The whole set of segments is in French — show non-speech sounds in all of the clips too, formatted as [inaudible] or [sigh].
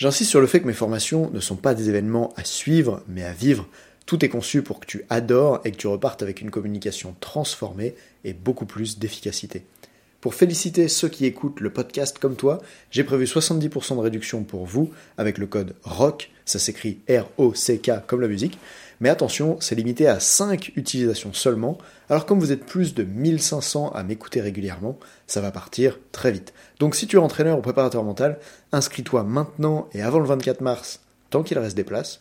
J'insiste sur le fait que mes formations ne sont pas des événements à suivre, mais à vivre. Tout est conçu pour que tu adores et que tu repartes avec une communication transformée et beaucoup plus d'efficacité. Pour féliciter ceux qui écoutent le podcast comme toi, j'ai prévu 70% de réduction pour vous avec le code ROCK, ça s'écrit R-O-C-K comme la musique, mais attention, c'est limité à 5 utilisations seulement, alors comme vous êtes plus de 1500 à m'écouter régulièrement, ça va partir très vite. Donc si tu es entraîneur ou préparateur mental, inscris-toi maintenant et avant le 24 mars, tant qu'il reste des places.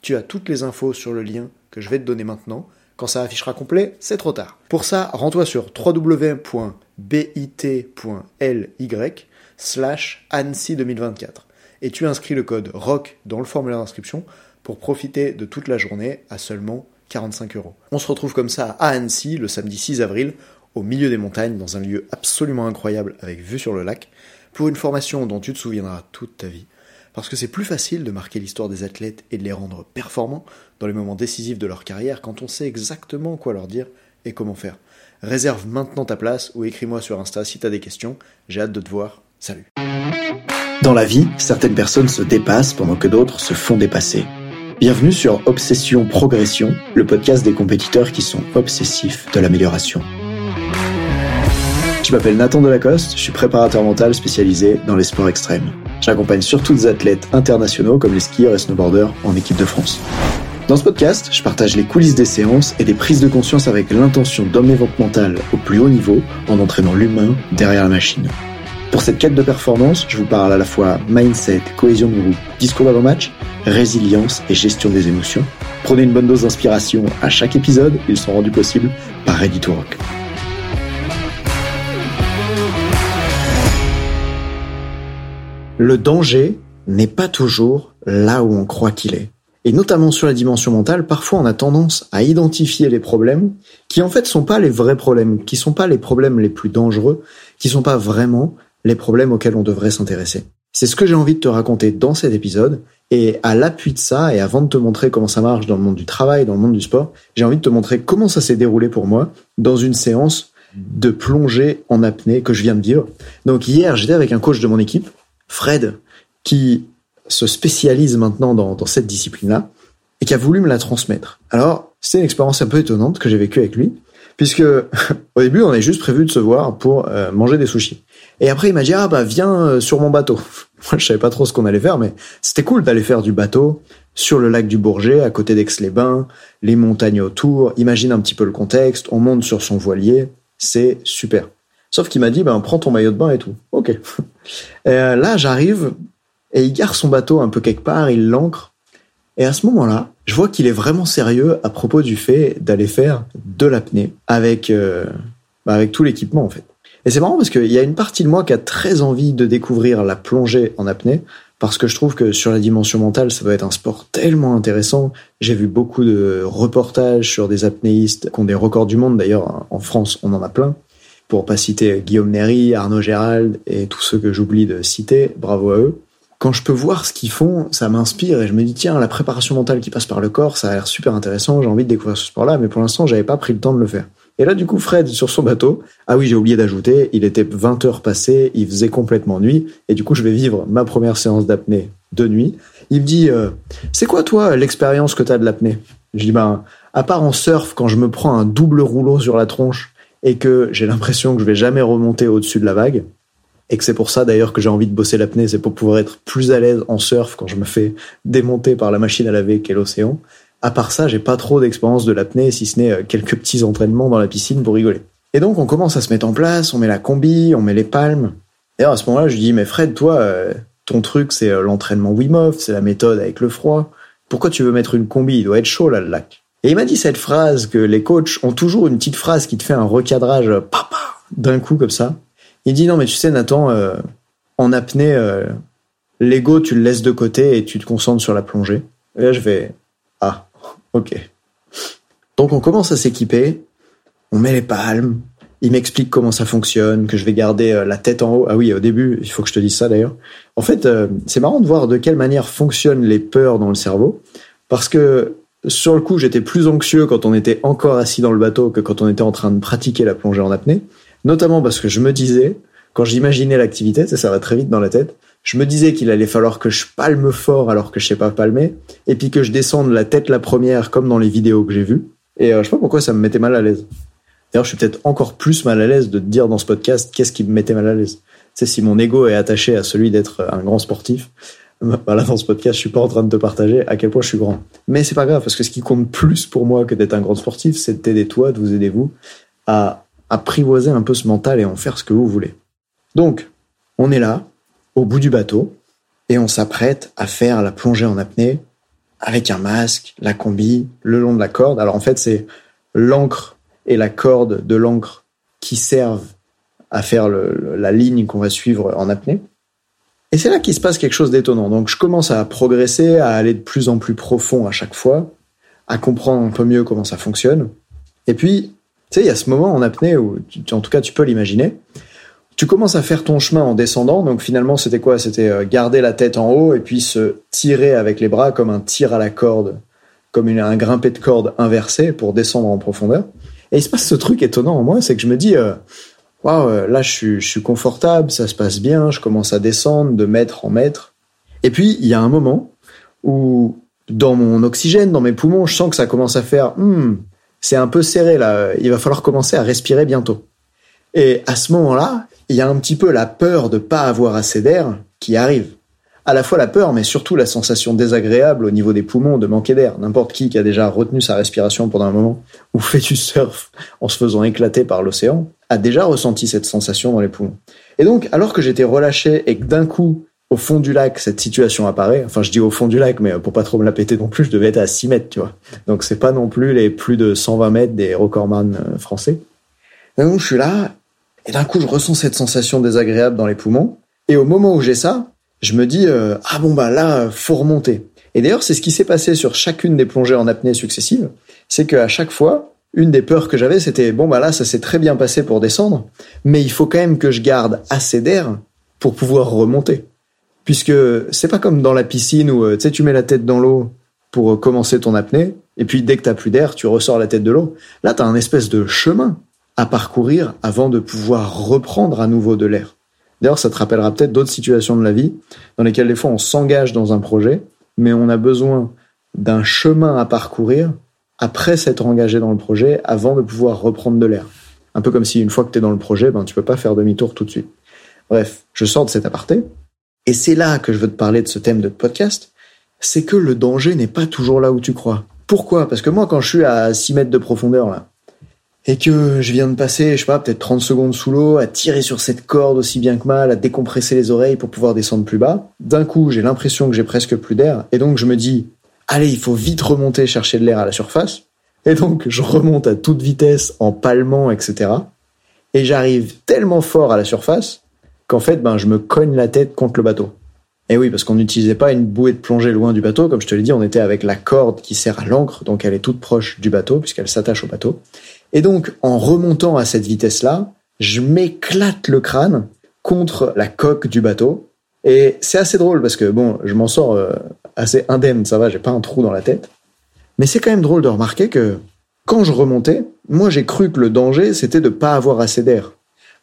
Tu as toutes les infos sur le lien que je vais te donner maintenant. Quand ça affichera complet, c'est trop tard. Pour ça, rends-toi sur www.bit.ly slash ANSI 2024 et tu inscris le code ROCK dans le formulaire d'inscription pour profiter de toute la journée à seulement 45 euros. On se retrouve comme ça à Annecy le samedi 6 avril, au milieu des montagnes, dans un lieu absolument incroyable avec vue sur le lac, pour une formation dont tu te souviendras toute ta vie. Parce que c'est plus facile de marquer l'histoire des athlètes et de les rendre performants dans les moments décisifs de leur carrière quand on sait exactement quoi leur dire et comment faire. Réserve maintenant ta place ou écris-moi sur Insta si t'as des questions. J'ai hâte de te voir. Salut. Dans la vie, certaines personnes se dépassent pendant que d'autres se font dépasser. Bienvenue sur Obsession Progression, le podcast des compétiteurs qui sont obsessifs de l'amélioration. Je m'appelle Nathan Delacoste, je suis préparateur mental spécialisé dans les sports extrêmes. J'accompagne surtout des athlètes internationaux comme les skieurs et snowboarders en équipe de France. Dans ce podcast, je partage les coulisses des séances et des prises de conscience avec l'intention votre mental au plus haut niveau en entraînant l'humain derrière la machine. Pour cette quête de performance, je vous parle à la fois mindset, cohésion de groupe, discours d'avant-match, résilience et gestion des émotions. Prenez une bonne dose d'inspiration à chaque épisode, ils sont rendus possibles par Ready to Rock. Le danger n'est pas toujours là où on croit qu'il est. Et notamment sur la dimension mentale, parfois on a tendance à identifier les problèmes qui en fait sont pas les vrais problèmes, qui sont pas les problèmes les plus dangereux, qui sont pas vraiment les problèmes auxquels on devrait s'intéresser. C'est ce que j'ai envie de te raconter dans cet épisode. Et à l'appui de ça, et avant de te montrer comment ça marche dans le monde du travail, dans le monde du sport, j'ai envie de te montrer comment ça s'est déroulé pour moi dans une séance de plongée en apnée que je viens de vivre. Donc hier, j'étais avec un coach de mon équipe, Fred, qui se spécialise maintenant dans, dans cette discipline-là et qui a voulu me la transmettre. Alors, c'est une expérience un peu étonnante que j'ai vécue avec lui, puisque [laughs] au début, on est juste prévu de se voir pour euh, manger des sushis. Et après, il m'a dit, ah bah viens euh, sur mon bateau. [laughs] Moi, je savais pas trop ce qu'on allait faire, mais c'était cool d'aller faire du bateau sur le lac du Bourget, à côté d'Aix-les-Bains, les montagnes autour. Imagine un petit peu le contexte. On monte sur son voilier. C'est super. Sauf qu'il m'a dit, ben, prends ton maillot de bain et tout. Ok. Et [laughs] euh, là, j'arrive et il gare son bateau un peu quelque part, il l'ancre. Et à ce moment-là, je vois qu'il est vraiment sérieux à propos du fait d'aller faire de l'apnée avec, bah, avec tout l'équipement, en fait. Et c'est marrant parce qu'il y a une partie de moi qui a très envie de découvrir la plongée en apnée, parce que je trouve que sur la dimension mentale, ça doit être un sport tellement intéressant. J'ai vu beaucoup de reportages sur des apnéistes qui ont des records du monde. D'ailleurs, en France, on en a plein. Pour pas citer Guillaume Néry, Arnaud Gérald et tous ceux que j'oublie de citer, bravo à eux. Quand je peux voir ce qu'ils font, ça m'inspire et je me dis tiens, la préparation mentale qui passe par le corps, ça a l'air super intéressant. J'ai envie de découvrir ce sport-là, mais pour l'instant, j'avais pas pris le temps de le faire. Et là, du coup, Fred, sur son bateau, ah oui, j'ai oublié d'ajouter, il était 20 heures passées, il faisait complètement nuit, et du coup, je vais vivre ma première séance d'apnée de nuit. Il me dit, euh, c'est quoi, toi, l'expérience que t'as de l'apnée? Je dis, ben, à part en surf, quand je me prends un double rouleau sur la tronche, et que j'ai l'impression que je vais jamais remonter au-dessus de la vague, et que c'est pour ça d'ailleurs que j'ai envie de bosser l'apnée, c'est pour pouvoir être plus à l'aise en surf quand je me fais démonter par la machine à laver qu'est l'océan à part ça, j'ai pas trop d'expérience de l'apnée, si ce n'est euh, quelques petits entraînements dans la piscine pour rigoler. Et donc, on commence à se mettre en place, on met la combi, on met les palmes. Et à ce moment-là, je dis, mais Fred, toi, euh, ton truc, c'est euh, l'entraînement Wim c'est la méthode avec le froid. Pourquoi tu veux mettre une combi? Il doit être chaud, là, le lac. Et il m'a dit cette phrase que les coachs ont toujours une petite phrase qui te fait un recadrage, papa, d'un coup, comme ça. Il dit, non, mais tu sais, Nathan, en apnée, l'ego, tu le laisses de côté et tu te concentres sur la plongée. Et là, je vais, ah, ok. Donc, on commence à s'équiper, on met les palmes, il m'explique comment ça fonctionne, que je vais garder euh, la tête en haut. Ah oui, au début, il faut que je te dise ça d'ailleurs. En fait, euh, c'est marrant de voir de quelle manière fonctionnent les peurs dans le cerveau, parce que sur le coup, j'étais plus anxieux quand on était encore assis dans le bateau que quand on était en train de pratiquer la plongée en apnée, notamment parce que je me disais, quand j'imaginais l'activité, ça, ça va très vite dans la tête, je me disais qu'il allait falloir que je palme fort alors que je sais pas palmer, et puis que je descende la tête la première comme dans les vidéos que j'ai vues. Et euh, je sais pas pourquoi ça me mettait mal à l'aise. D'ailleurs, je suis peut-être encore plus mal à l'aise de te dire dans ce podcast qu'est-ce qui me mettait mal à l'aise. C'est si mon ego est attaché à celui d'être un grand sportif. [laughs] Voilà, dans ce podcast, je suis pas en train de te partager à quel point je suis grand. Mais c'est pas grave, parce que ce qui compte plus pour moi que d'être un grand sportif, c'est de t'aider toi, de vous aider vous, à apprivoiser un peu ce mental et en faire ce que vous voulez. Donc, on est là, au bout du bateau, et on s'apprête à faire la plongée en apnée avec un masque, la combi, le long de la corde. Alors en fait, c'est l'encre et la corde de l'encre qui servent à faire la ligne qu'on va suivre en apnée. Et c'est là qu'il se passe quelque chose d'étonnant. Donc je commence à progresser, à aller de plus en plus profond à chaque fois, à comprendre un peu mieux comment ça fonctionne. Et puis, tu sais, il y a ce moment en apnée où, en tout cas, tu peux l'imaginer. Tu commences à faire ton chemin en descendant. Donc finalement, c'était quoi? C'était euh, garder la tête en haut et puis se tirer avec les bras comme un tir à la corde, comme un grimpé de corde inversé pour descendre en profondeur. Et il se passe ce truc étonnant en moi, c'est que je me dis, euh, waouh, wow, là je suis, je suis confortable, ça se passe bien, je commence à descendre de mètre en mètre. Et puis il y a un moment où dans mon oxygène, dans mes poumons, je sens que ça commence à faire, hmm, c'est un peu serré là, il va falloir commencer à respirer bientôt. Et à ce moment-là, il y a un petit peu la peur de pas avoir assez d'air qui arrive à la fois la peur, mais surtout la sensation désagréable au niveau des poumons de manquer d'air. N'importe qui qui a déjà retenu sa respiration pendant un moment ou fait du surf en se faisant éclater par l'océan a déjà ressenti cette sensation dans les poumons. Et donc, alors que j'étais relâché et que d'un coup, au fond du lac, cette situation apparaît. Enfin, je dis au fond du lac, mais pour pas trop me la péter non plus, je devais être à 6 mètres, tu vois. Donc, c'est pas non plus les plus de 120 mètres des recordman euh, français. donc, je suis là, et d'un coup, je ressens cette sensation désagréable dans les poumons. Et au moment où j'ai ça, je me dis euh, ah bon bah là faut remonter. Et d'ailleurs c'est ce qui s'est passé sur chacune des plongées en apnée successives, c'est qu'à chaque fois une des peurs que j'avais c'était bon bah là ça s'est très bien passé pour descendre, mais il faut quand même que je garde assez d'air pour pouvoir remonter. Puisque c'est pas comme dans la piscine où euh, tu sais tu mets la tête dans l'eau pour euh, commencer ton apnée et puis dès que t'as plus d'air, tu ressors la tête de l'eau. Là, t'as un espèce de chemin à parcourir avant de pouvoir reprendre à nouveau de l'air. D'ailleurs, ça te rappellera peut-être d'autres situations de la vie dans lesquelles des fois on s'engage dans un projet, mais on a besoin d'un chemin à parcourir après s'être engagé dans le projet avant de pouvoir reprendre de l'air. Un peu comme si une fois que tu es dans le projet, ben, tu peux pas faire demi-tour tout de suite. Bref, je sors de cet aparté. Et c'est là que je veux te parler de ce thème de podcast. C'est que le danger n'est pas toujours là où tu crois. Pourquoi? Parce que moi, quand je suis à 6 mètres de profondeur, là, et que je viens de passer, je sais pas, peut-être 30 secondes sous l'eau, à tirer sur cette corde aussi bien que mal, à décompresser les oreilles pour pouvoir descendre plus bas. D'un coup, j'ai l'impression que j'ai presque plus d'air, et donc je me dis, allez, il faut vite remonter chercher de l'air à la surface. Et donc, je remonte à toute vitesse en palmant, etc. Et j'arrive tellement fort à la surface qu'en fait, ben, je me cogne la tête contre le bateau. Et oui, parce qu'on n'utilisait pas une bouée de plongée loin du bateau, comme je te l'ai dit, on était avec la corde qui sert à l'encre, donc elle est toute proche du bateau, puisqu'elle s'attache au bateau. Et donc, en remontant à cette vitesse-là, je m'éclate le crâne contre la coque du bateau. Et c'est assez drôle parce que bon, je m'en sors euh, assez indemne, ça va, j'ai pas un trou dans la tête. Mais c'est quand même drôle de remarquer que quand je remontais, moi j'ai cru que le danger c'était de pas avoir assez d'air.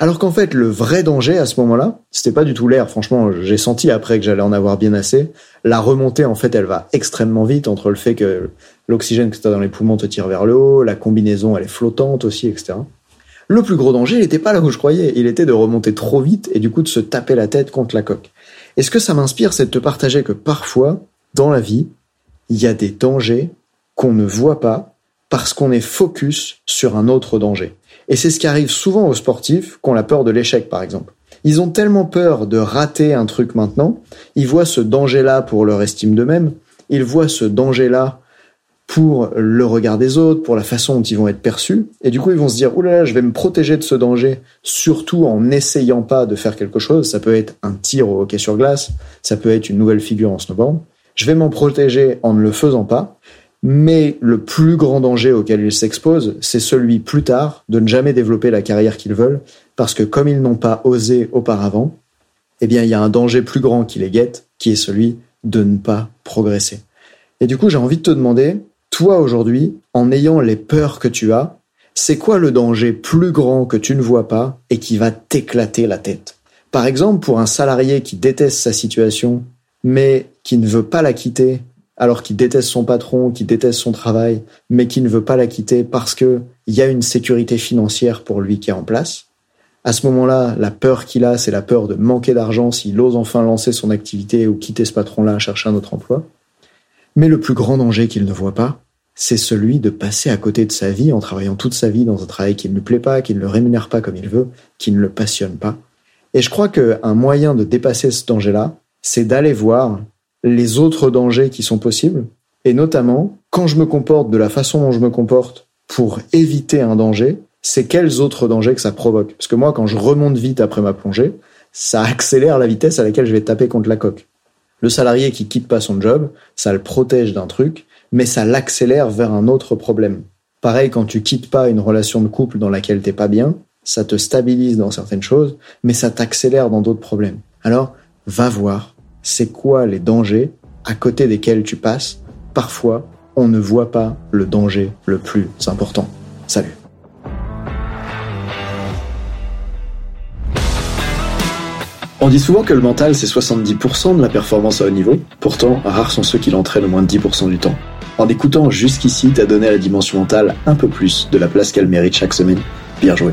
Alors qu'en fait, le vrai danger à ce moment-là, c'était pas du tout l'air. Franchement, j'ai senti après que j'allais en avoir bien assez. La remontée, en fait, elle va extrêmement vite entre le fait que l'oxygène que tu as dans les poumons te tire vers le haut, la combinaison, elle est flottante aussi, etc. Le plus gros danger, il n'était pas là où je croyais. Il était de remonter trop vite et du coup de se taper la tête contre la coque. Et ce que ça m'inspire, c'est de te partager que parfois, dans la vie, il y a des dangers qu'on ne voit pas parce qu'on est focus sur un autre danger. Et c'est ce qui arrive souvent aux sportifs qui ont la peur de l'échec, par exemple. Ils ont tellement peur de rater un truc maintenant, ils voient ce danger-là pour leur estime d'eux-mêmes, ils voient ce danger-là pour le regard des autres, pour la façon dont ils vont être perçus. Et du coup, ils vont se dire, oulala, je vais me protéger de ce danger, surtout en n'essayant pas de faire quelque chose. Ça peut être un tir au hockey sur glace, ça peut être une nouvelle figure en snowboard. Je vais m'en protéger en ne le faisant pas. Mais le plus grand danger auquel ils s'exposent, c'est celui plus tard de ne jamais développer la carrière qu'ils veulent, parce que comme ils n'ont pas osé auparavant, eh bien, il y a un danger plus grand qui les guette, qui est celui de ne pas progresser. Et du coup, j'ai envie de te demander, toi aujourd'hui, en ayant les peurs que tu as, c'est quoi le danger plus grand que tu ne vois pas et qui va t'éclater la tête? Par exemple, pour un salarié qui déteste sa situation, mais qui ne veut pas la quitter, alors qu'il déteste son patron, qui déteste son travail, mais qui ne veut pas la quitter parce que il y a une sécurité financière pour lui qui est en place. À ce moment-là, la peur qu'il a, c'est la peur de manquer d'argent s'il ose enfin lancer son activité ou quitter ce patron-là, chercher un autre emploi. Mais le plus grand danger qu'il ne voit pas, c'est celui de passer à côté de sa vie en travaillant toute sa vie dans un travail qui ne lui plaît pas, qui ne le rémunère pas comme il veut, qui ne le passionne pas. Et je crois qu'un moyen de dépasser ce danger-là, c'est d'aller voir les autres dangers qui sont possibles, et notamment, quand je me comporte de la façon dont je me comporte pour éviter un danger, c'est quels autres dangers que ça provoque. Parce que moi, quand je remonte vite après ma plongée, ça accélère la vitesse à laquelle je vais taper contre la coque. Le salarié qui quitte pas son job, ça le protège d'un truc, mais ça l'accélère vers un autre problème. Pareil, quand tu quittes pas une relation de couple dans laquelle t'es pas bien, ça te stabilise dans certaines choses, mais ça t'accélère dans d'autres problèmes. Alors, va voir, c'est quoi les dangers à côté desquels tu passes. Parfois, on ne voit pas le danger le plus important. Salut. On dit souvent que le mental c'est 70% de la performance à haut niveau, pourtant rares sont ceux qui l'entraînent au moins de 10% du temps. En écoutant jusqu'ici, t'as donné à la dimension mentale un peu plus de la place qu'elle mérite chaque semaine. Bien joué.